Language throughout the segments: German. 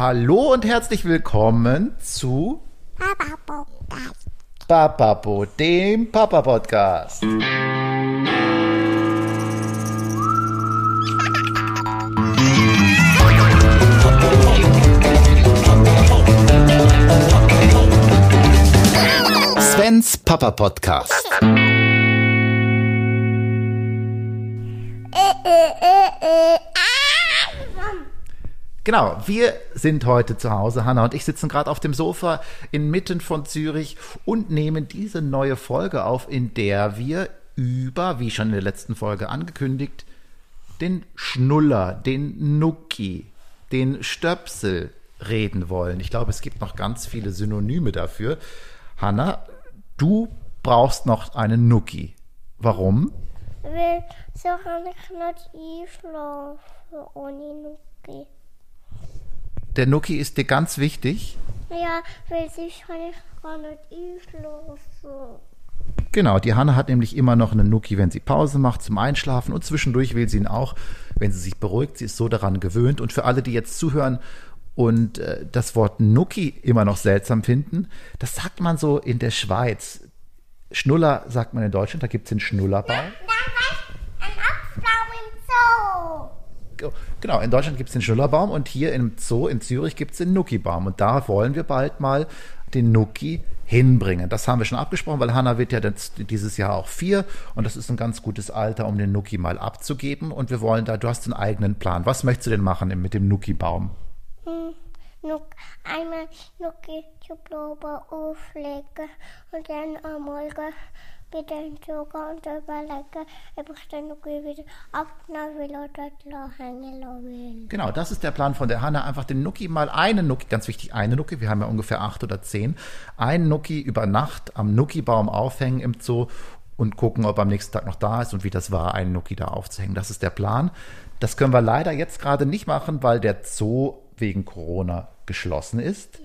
Hallo und herzlich willkommen zu Papa Podcast. Papapo, dem Papa Podcast. Svens Papa Podcast. Genau, wir sind heute zu Hause. Hanna und ich sitzen gerade auf dem Sofa inmitten von Zürich und nehmen diese neue Folge auf, in der wir über, wie schon in der letzten Folge angekündigt, den Schnuller, den Nuki, den Stöpsel reden wollen. Ich glaube, es gibt noch ganz viele Synonyme dafür. Hanna, du brauchst noch einen Nuki. Warum? Weil so kann ich nicht einschlafen ohne Nuki. Der Nuki ist dir ganz wichtig. Ja, weil sonst kann ich gar nicht einschlafen. Genau, die Hanna hat nämlich immer noch einen Nuki, wenn sie Pause macht zum Einschlafen und zwischendurch will sie ihn auch, wenn sie sich beruhigt. Sie ist so daran gewöhnt. Und für alle, die jetzt zuhören und äh, das Wort Nuki immer noch seltsam finden, das sagt man so in der Schweiz. Schnuller sagt man in Deutschland, da gibt es den Schnullerbaum. Dann war ein Apfelbaum im Zoo. Genau, in Deutschland gibt es den Schnullerbaum und hier im Zoo in Zürich gibt es den Nuki-Baum. Und da wollen wir bald mal den Nuki hinbringen. Das haben wir schon abgesprochen, weil Hanna wird ja dieses Jahr auch vier und das ist ein ganz gutes Alter, um den Nuki mal abzugeben. Und wir wollen da, du hast einen eigenen Plan. Was möchtest du denn machen mit dem Nuki-Baum? Nuck, einmal zu Probe auflegen und dann am Morgen wieder den gehen und überlegen, ob ich den Nuki wieder abnehmen will oder hängen will. Genau, das ist der Plan von der Hanna. Einfach den Nuki mal einen Nuki, ganz wichtig, eine Nuki, wir haben ja ungefähr acht oder zehn, einen Nuki über Nacht am Nuki-Baum aufhängen im Zoo und gucken, ob er am nächsten Tag noch da ist und wie das war, einen Nuki da aufzuhängen. Das ist der Plan. Das können wir leider jetzt gerade nicht machen, weil der Zoo wegen Corona geschlossen ist.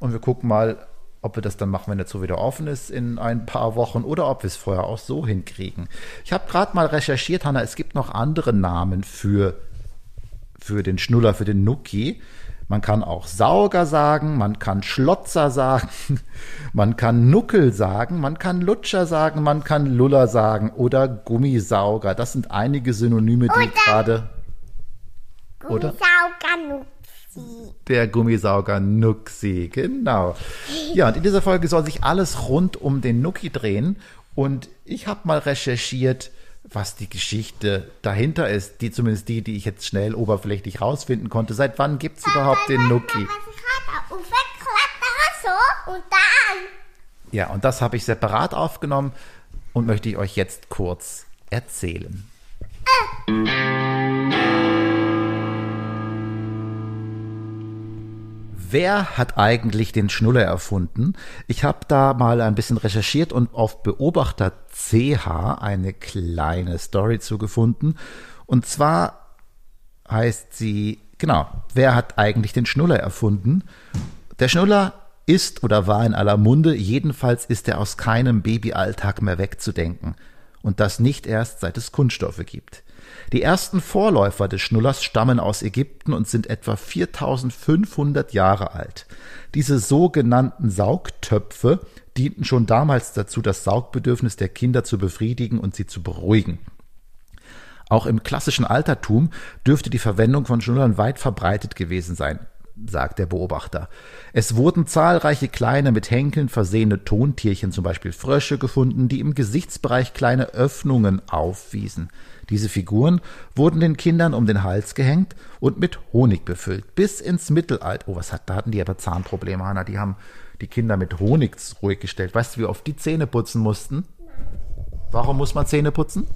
Und wir gucken mal, ob wir das dann machen, wenn der Zoo wieder offen ist in ein paar Wochen oder ob wir es vorher auch so hinkriegen. Ich habe gerade mal recherchiert, Hanna, es gibt noch andere Namen für, für den Schnuller, für den Nuki. Man kann auch Sauger sagen, man kann Schlotzer sagen, man kann Nuckel sagen, man kann Lutscher sagen, man kann Luller sagen oder Gummisauger. Das sind einige Synonyme, die Oder- gerade Oder? Gummisauger Nuki. Der Gummisauger Nuxi, genau. Ja, und in dieser Folge soll sich alles rund um den Nuki drehen. Und ich habe mal recherchiert, was die Geschichte dahinter ist. Die zumindest die, die ich jetzt schnell oberflächlich rausfinden konnte. Seit wann gibt's überhaupt den Nuki? Ja, und das habe ich separat aufgenommen und möchte ich euch jetzt kurz erzählen. Wer hat eigentlich den Schnuller erfunden? Ich habe da mal ein bisschen recherchiert und auf Beobachter CH eine kleine Story zugefunden. Und zwar heißt sie, genau, wer hat eigentlich den Schnuller erfunden? Der Schnuller ist oder war in aller Munde, jedenfalls ist er aus keinem Babyalltag mehr wegzudenken. Und das nicht erst seit es Kunststoffe gibt. Die ersten Vorläufer des Schnullers stammen aus Ägypten und sind etwa 4500 Jahre alt. Diese sogenannten Saugtöpfe dienten schon damals dazu, das Saugbedürfnis der Kinder zu befriedigen und sie zu beruhigen. Auch im klassischen Altertum dürfte die Verwendung von Schnullern weit verbreitet gewesen sein, sagt der Beobachter. Es wurden zahlreiche kleine mit Henkeln versehene Tontierchen, zum Beispiel Frösche, gefunden, die im Gesichtsbereich kleine Öffnungen aufwiesen. Diese Figuren wurden den Kindern um den Hals gehängt und mit Honig befüllt. Bis ins Mittelalter. Oh, was hat, da hatten die aber Zahnprobleme, Hanna. Die haben die Kinder mit Honig ruhig gestellt. Weißt du, wie oft die Zähne putzen mussten? Warum muss man Zähne putzen?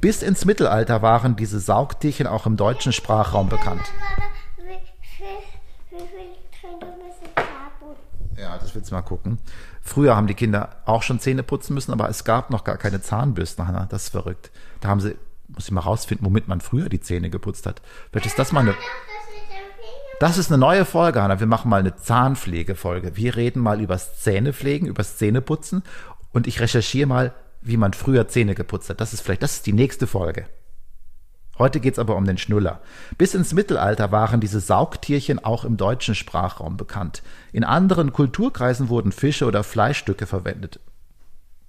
Bis ins Mittelalter waren diese Saugtierchen auch im deutschen Sprachraum bekannt. Wie viel, wie viel Tränke müssen Sabun? Ja, das willst mal gucken. Früher haben die Kinder auch schon Zähne putzen müssen, aber es gab noch gar keine Zahnbürsten, Hanna. Das ist verrückt. Da haben sie, muss ich mal rausfinden, womit man früher die Zähne geputzt hat. Vielleicht ist das mal eine, das ist eine neue Folge, Hanna. Wir machen mal eine Zahnpflegefolge. Wir reden mal übers Zähnepflegen, übers Zähneputzen und ich recherchiere mal, wie man früher Zähne geputzt hat. Das ist vielleicht, das ist die nächste Folge. Heute geht's aber um den Schnuller. Bis ins Mittelalter waren diese Saugtierchen auch im deutschen Sprachraum bekannt. In anderen Kulturkreisen wurden Fische oder Fleischstücke verwendet,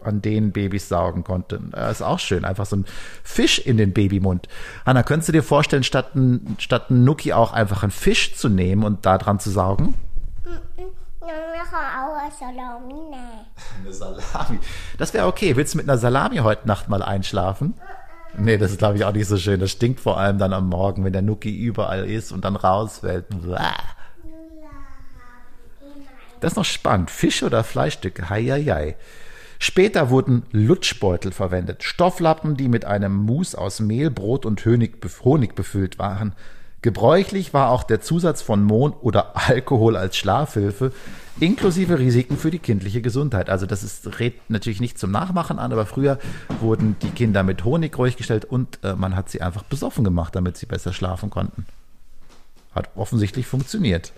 an denen Babys saugen konnten. Das ist auch schön, einfach so ein Fisch in den Babymund. Hanna, könntest du dir vorstellen, statt ein, statt ein Nuki auch einfach einen Fisch zu nehmen und da dran zu saugen? Eine Salami. Eine Salami. Das wäre okay. Willst du mit einer Salami heute Nacht mal einschlafen? Nee, das ist, glaube ich, auch nicht so schön. Das stinkt vor allem dann am Morgen, wenn der Nuki überall ist und dann rausfällt. Das ist noch spannend. Fisch oder Fleischstücke? Heieiei. Später wurden Lutschbeutel verwendet. Stofflappen, die mit einem Mus aus Mehl, Brot und Honig befüllt waren. Gebräuchlich war auch der Zusatz von Mohn oder Alkohol als Schlafhilfe, inklusive Risiken für die kindliche Gesundheit. Also das ist, rät natürlich nicht zum Nachmachen an, aber früher wurden die Kinder mit Honig ruhig gestellt und äh, man hat sie einfach besoffen gemacht, damit sie besser schlafen konnten. Hat offensichtlich funktioniert.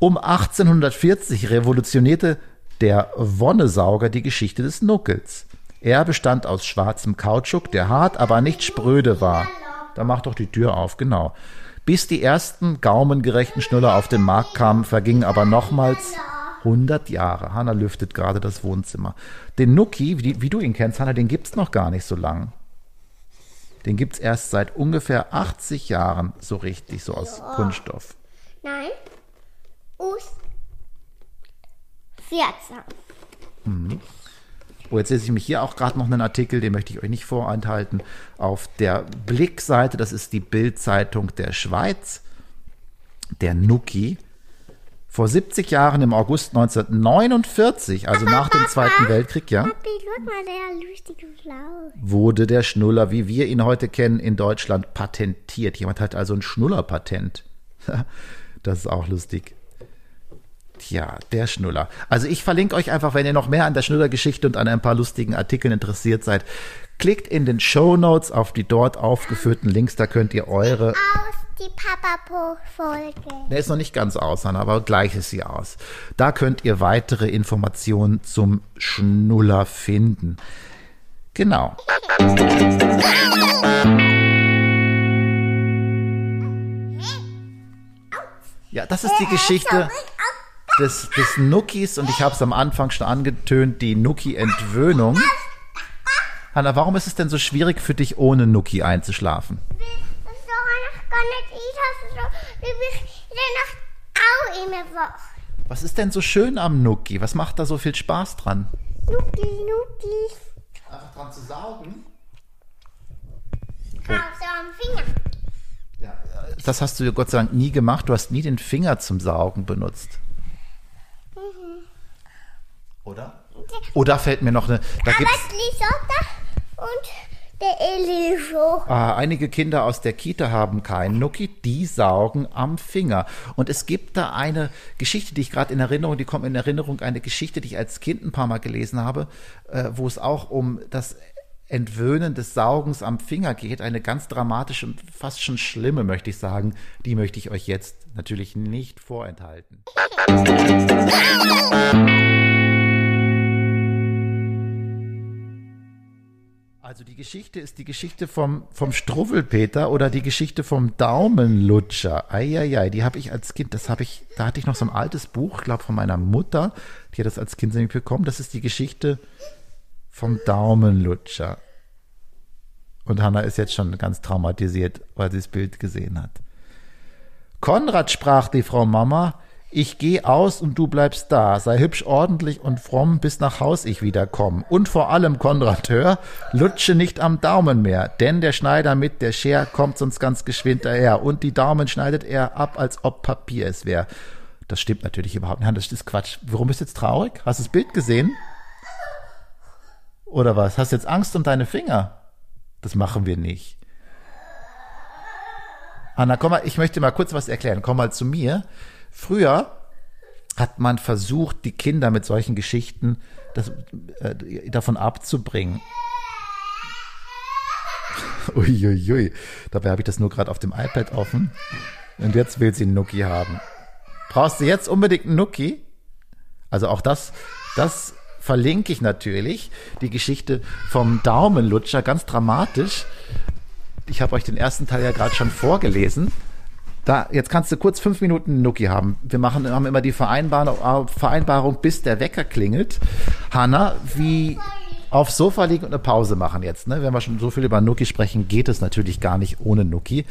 Um 1840 revolutionierte der Wonnesauger die Geschichte des Nuckels. Er bestand aus schwarzem Kautschuk, der hart, aber nicht spröde war. Da macht doch die Tür auf, genau. Bis die ersten gaumengerechten Schnuller auf den Markt kamen, vergingen aber nochmals 100 Jahre. Hanna lüftet gerade das Wohnzimmer. Den Nuki, wie, wie du ihn kennst, Hanna, den gibt's noch gar nicht so lang. Den gibt's erst seit ungefähr 80 Jahren so richtig, so aus Kunststoff. Nein. Us. 14. Oh, jetzt lese ich mich hier auch gerade noch einen Artikel, den möchte ich euch nicht vorenthalten. Auf der Blickseite, das ist die Bildzeitung der Schweiz, der Nuki. Vor 70 Jahren im August 1949, also nach dem Zweiten Weltkrieg, ja, wurde der Schnuller, wie wir ihn heute kennen, in Deutschland patentiert. Jemand hat also ein Schnullerpatent. Das ist auch lustig. Tja, der Schnuller. Also ich verlinke euch einfach, wenn ihr noch mehr an der Schnullergeschichte und an ein paar lustigen Artikeln interessiert seid, klickt in den Show Notes auf die dort aufgeführten Links, da könnt ihr eure Aus die Papa-Po-Folge. Der ist noch nicht ganz aus, Hanna, aber gleich ist sie aus. Da könnt ihr weitere Informationen zum Schnuller finden. Genau. Ja, das ist die Geschichte des, des Nuckis und ich habe es am Anfang schon angetönt, die Nuki-Entwöhnung. Hanna, warum ist es denn so schwierig für dich, ohne Nuki einzuschlafen? Was ist denn so schön am Nuki? Was macht da so viel Spaß dran? Nuki, Nuki. Einfach dran zu saugen. Komm, so am Finger. Das hast du ja Gott sei Dank nie gemacht. Du hast nie den Finger zum Saugen benutzt. Oder? Oder fällt mir noch eine. Da gibt's und der Elisho. ah, einige Kinder aus der Kita haben keinen Nuki, die saugen am Finger. Und es gibt da eine Geschichte, die ich gerade in Erinnerung, die kommt in Erinnerung, eine Geschichte, die ich als Kind ein paar Mal gelesen habe, äh, wo es auch um das Entwöhnen des Saugens am Finger geht. Eine ganz dramatische und fast schon schlimme, möchte ich sagen. Die möchte ich euch jetzt natürlich nicht vorenthalten. Also die Geschichte ist die Geschichte vom, vom Struwwelpeter oder die Geschichte vom Daumenlutscher. Eieiei, die habe ich als Kind, das habe ich, da hatte ich noch so ein altes Buch, glaube von meiner Mutter, die hat das als Kind nämlich bekommen. Das ist die Geschichte vom Daumenlutscher. Und Hanna ist jetzt schon ganz traumatisiert, weil sie das Bild gesehen hat. Konrad sprach die Frau Mama, ich geh aus und du bleibst da, sei hübsch ordentlich und fromm, bis nach Haus ich wieder komm. Und vor allem, Konrad, hör, lutsche nicht am Daumen mehr, denn der Schneider mit der Scher kommt sonst ganz geschwind daher und die Daumen schneidet er ab, als ob Papier es wär. Das stimmt natürlich überhaupt nicht, das ist Quatsch. Warum bist du jetzt traurig? Hast du das Bild gesehen? Oder was? Hast du jetzt Angst um deine Finger? Das machen wir nicht. Anna, komm mal, ich möchte mal kurz was erklären. Komm mal zu mir. Früher hat man versucht, die Kinder mit solchen Geschichten das, äh, davon abzubringen. Uiuiui. Ui. Dabei habe ich das nur gerade auf dem iPad offen. Und jetzt will sie einen Nuki haben. Brauchst du jetzt unbedingt einen Nuki? Also auch das, das verlinke ich natürlich. Die Geschichte vom Daumenlutscher, ganz dramatisch. Ich habe euch den ersten Teil ja gerade schon vorgelesen. Da, jetzt kannst du kurz fünf Minuten Nuki haben. Wir machen, haben immer die Vereinbarung, Vereinbarung, bis der Wecker klingelt. Hanna, wie aufs Sofa liegen und eine Pause machen jetzt. Ne? Wenn wir schon so viel über Nuki sprechen, geht es natürlich gar nicht ohne Nuki.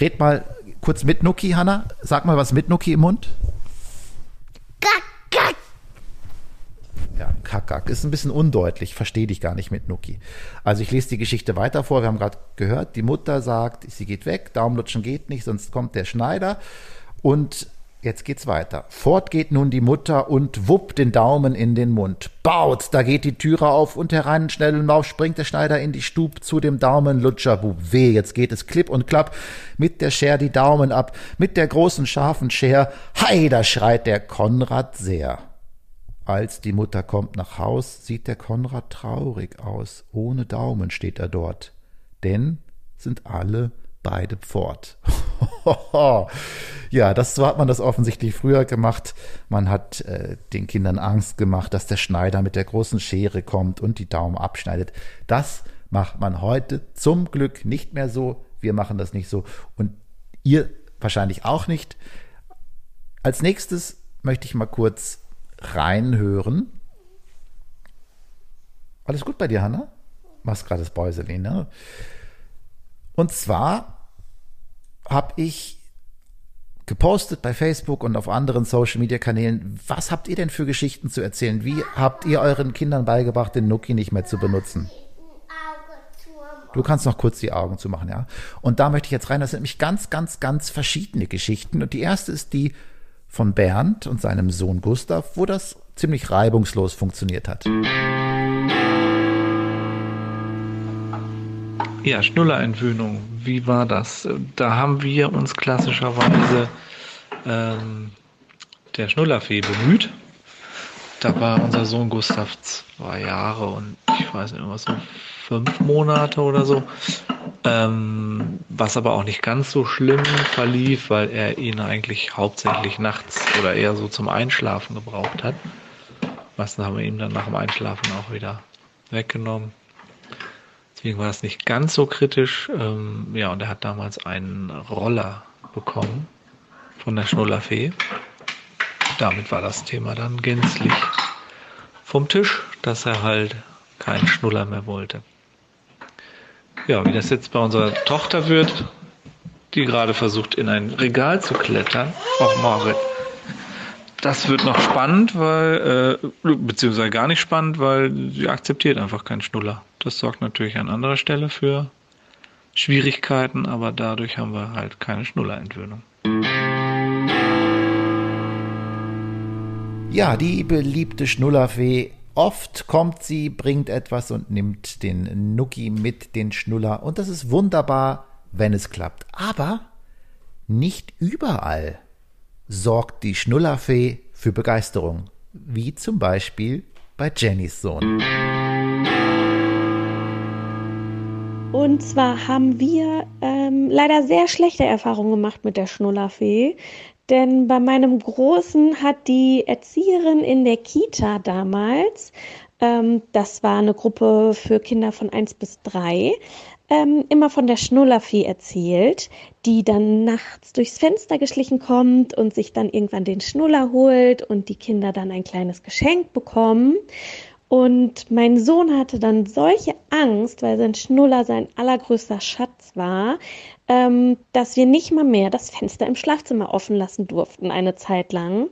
Red mal kurz mit Nuki, Hanna. Sag mal was mit Nuki im Mund. Ja, Kackak. Ist ein bisschen undeutlich, verstehe dich gar nicht mit Nuki. Also ich lese die Geschichte weiter vor. Wir haben gerade gehört, die Mutter sagt, sie geht weg, Daumenlutschen geht nicht, sonst kommt der Schneider. Und jetzt geht's weiter. Fort geht nun die Mutter und wuppt den Daumen in den Mund. Baut, da geht die Türe auf und herein einen schnellen Maus springt der Schneider in die Stub zu dem Daumenlutscherbub. Weh, jetzt geht es klipp und klapp. Mit der Scher die Daumen ab, mit der großen scharfen Scher. Hei, da schreit der Konrad sehr. Als die Mutter kommt nach Haus, sieht der Konrad traurig aus. Ohne Daumen steht er dort. Denn sind alle beide fort. ja, das so hat man das offensichtlich früher gemacht. Man hat äh, den Kindern Angst gemacht, dass der Schneider mit der großen Schere kommt und die Daumen abschneidet. Das macht man heute zum Glück nicht mehr so. Wir machen das nicht so und ihr wahrscheinlich auch nicht. Als nächstes möchte ich mal kurz reinhören. Alles gut bei dir, Hanna? Machst gerade das Bäuselin, ne? Und zwar habe ich gepostet bei Facebook und auf anderen Social Media Kanälen. Was habt ihr denn für Geschichten zu erzählen? Wie habt ihr euren Kindern beigebracht, den Nuki nicht mehr zu benutzen? Du kannst noch kurz die Augen zumachen, ja. Und da möchte ich jetzt rein. Das sind nämlich ganz, ganz, ganz verschiedene Geschichten. Und die erste ist die von Bernd und seinem Sohn Gustav, wo das ziemlich reibungslos funktioniert hat. Ja, Schnullerentwöhnung, wie war das? Da haben wir uns klassischerweise ähm, der Schnullerfee bemüht. Da war unser Sohn Gustav zwei Jahre und ich weiß nicht, was so fünf Monate oder so. Ähm, was aber auch nicht ganz so schlimm verlief, weil er ihn eigentlich hauptsächlich nachts oder eher so zum Einschlafen gebraucht hat. Meistens haben wir ihn dann nach dem Einschlafen auch wieder weggenommen. Deswegen war das nicht ganz so kritisch. Ähm, ja, und er hat damals einen Roller bekommen von der Schnullerfee. Damit war das Thema dann gänzlich vom Tisch, dass er halt keinen Schnuller mehr wollte. Ja, wie das jetzt bei unserer Tochter wird, die gerade versucht, in ein Regal zu klettern. Auch Marit. Das wird noch spannend, weil, äh, beziehungsweise gar nicht spannend, weil sie akzeptiert einfach keinen Schnuller. Das sorgt natürlich an anderer Stelle für Schwierigkeiten, aber dadurch haben wir halt keine Schnullerentwöhnung. Ja, die beliebte Schnullerfee Oft kommt sie, bringt etwas und nimmt den Nuki mit, den Schnuller. Und das ist wunderbar, wenn es klappt. Aber nicht überall sorgt die Schnullerfee für Begeisterung. Wie zum Beispiel bei Jennys Sohn. Und zwar haben wir ähm, leider sehr schlechte Erfahrungen gemacht mit der Schnullerfee. Denn bei meinem Großen hat die Erzieherin in der Kita damals, ähm, das war eine Gruppe für Kinder von 1 bis 3, ähm, immer von der Schnullerfee erzählt, die dann nachts durchs Fenster geschlichen kommt und sich dann irgendwann den Schnuller holt und die Kinder dann ein kleines Geschenk bekommen. Und mein Sohn hatte dann solche Angst, weil sein Schnuller sein allergrößter Schatz war, ähm, dass wir nicht mal mehr das Fenster im Schlafzimmer offen lassen durften, eine Zeit lang.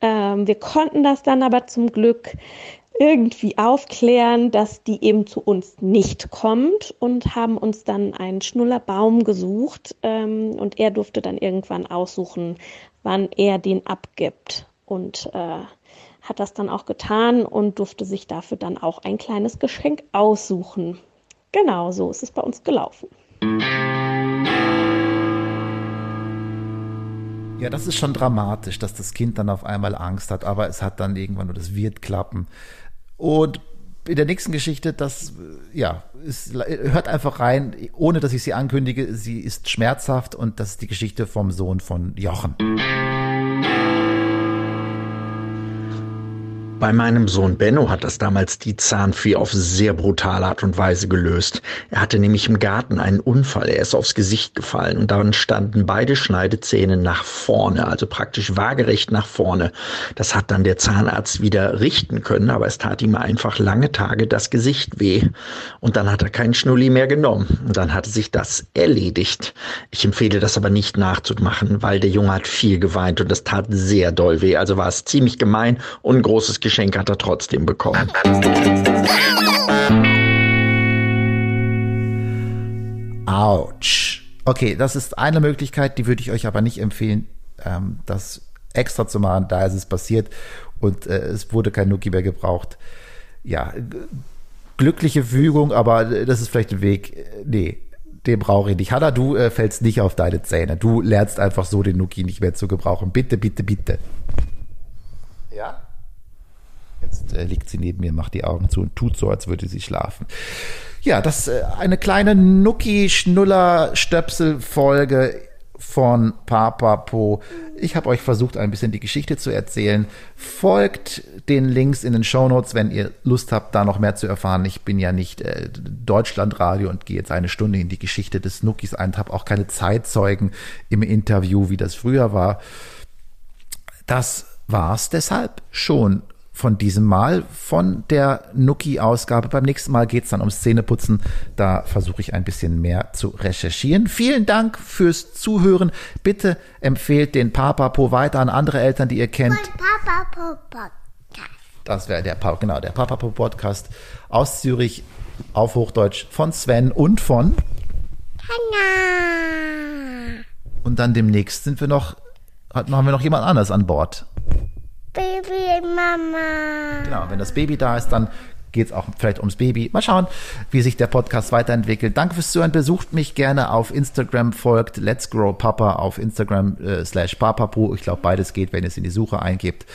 Ähm, wir konnten das dann aber zum Glück irgendwie aufklären, dass die eben zu uns nicht kommt und haben uns dann einen Schnullerbaum gesucht ähm, und er durfte dann irgendwann aussuchen, wann er den abgibt und äh, hat das dann auch getan und durfte sich dafür dann auch ein kleines Geschenk aussuchen. Genau so ist es bei uns gelaufen. Ja, das ist schon dramatisch, dass das Kind dann auf einmal Angst hat, aber es hat dann irgendwann und es wird klappen. Und in der nächsten Geschichte, das, ja, ist, hört einfach rein, ohne dass ich sie ankündige, sie ist schmerzhaft und das ist die Geschichte vom Sohn von Jochen. Bei meinem Sohn Benno hat das damals die Zahnfee auf sehr brutale Art und Weise gelöst. Er hatte nämlich im Garten einen Unfall. Er ist aufs Gesicht gefallen und dann standen beide Schneidezähne nach vorne, also praktisch waagerecht nach vorne. Das hat dann der Zahnarzt wieder richten können, aber es tat ihm einfach lange Tage das Gesicht weh. Und dann hat er keinen Schnulli mehr genommen. Und dann hatte sich das erledigt. Ich empfehle das aber nicht nachzumachen, weil der Junge hat viel geweint und das tat sehr doll weh. Also war es ziemlich gemein und ein großes Geschenk Geschenk hat er trotzdem bekommen. Autsch. Okay, das ist eine Möglichkeit, die würde ich euch aber nicht empfehlen, ähm, das extra zu machen. Da ist es passiert und äh, es wurde kein Nuki mehr gebraucht. Ja, glückliche Fügung, aber das ist vielleicht ein Weg. Nee, den brauche ich nicht. Hanna, du äh, fällst nicht auf deine Zähne. Du lernst einfach so den Nuki nicht mehr zu gebrauchen. Bitte, bitte, bitte. Jetzt äh, liegt sie neben mir, macht die Augen zu und tut so, als würde sie schlafen. Ja, das äh, eine kleine Nuki-Schnuller-Stöpsel-Folge von Papa Po. Ich habe euch versucht, ein bisschen die Geschichte zu erzählen. Folgt den Links in den Show Notes, wenn ihr Lust habt, da noch mehr zu erfahren. Ich bin ja nicht äh, Deutschlandradio und gehe jetzt eine Stunde in die Geschichte des Nuckis ein, habe auch keine Zeitzeugen im Interview, wie das früher war. Das war's deshalb schon von diesem Mal, von der Nuki-Ausgabe. Beim nächsten Mal geht es dann ums Zähneputzen. Da versuche ich ein bisschen mehr zu recherchieren. Vielen Dank fürs Zuhören. Bitte empfehlt den Papapo weiter an andere Eltern, die ihr kennt. Papapo Podcast. Das wäre der, genau, der Papapo Podcast aus Zürich auf Hochdeutsch von Sven und von Hanna. Und dann demnächst sind wir noch, haben wir noch jemand anders an Bord. Baby Mama. Genau, wenn das Baby da ist, dann geht es auch vielleicht ums Baby. Mal schauen, wie sich der Podcast weiterentwickelt. Danke fürs Zuhören. Besucht mich gerne auf Instagram, folgt Let's Grow Papa auf Instagram äh, slash papapu. Ich glaube, beides geht, wenn ihr es in die Suche eingebt.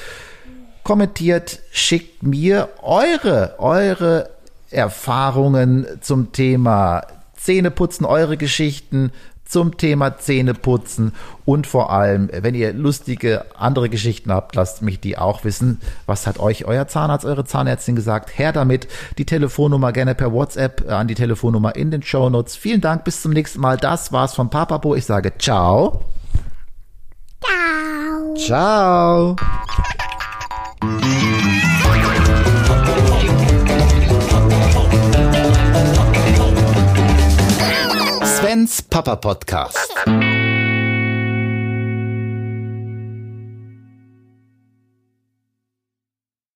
Kommentiert, schickt mir eure, eure Erfahrungen zum Thema Zähneputzen, eure Geschichten, zum Thema Zähneputzen und vor allem, wenn ihr lustige andere Geschichten habt, lasst mich die auch wissen. Was hat euch euer Zahnarzt, eure Zahnärztin gesagt? Her damit. Die Telefonnummer gerne per WhatsApp an die Telefonnummer in den Show Notes. Vielen Dank, bis zum nächsten Mal. Das war's von Papapo. Ich sage ciao. Ciao. Ciao. Svens Papa Podcast.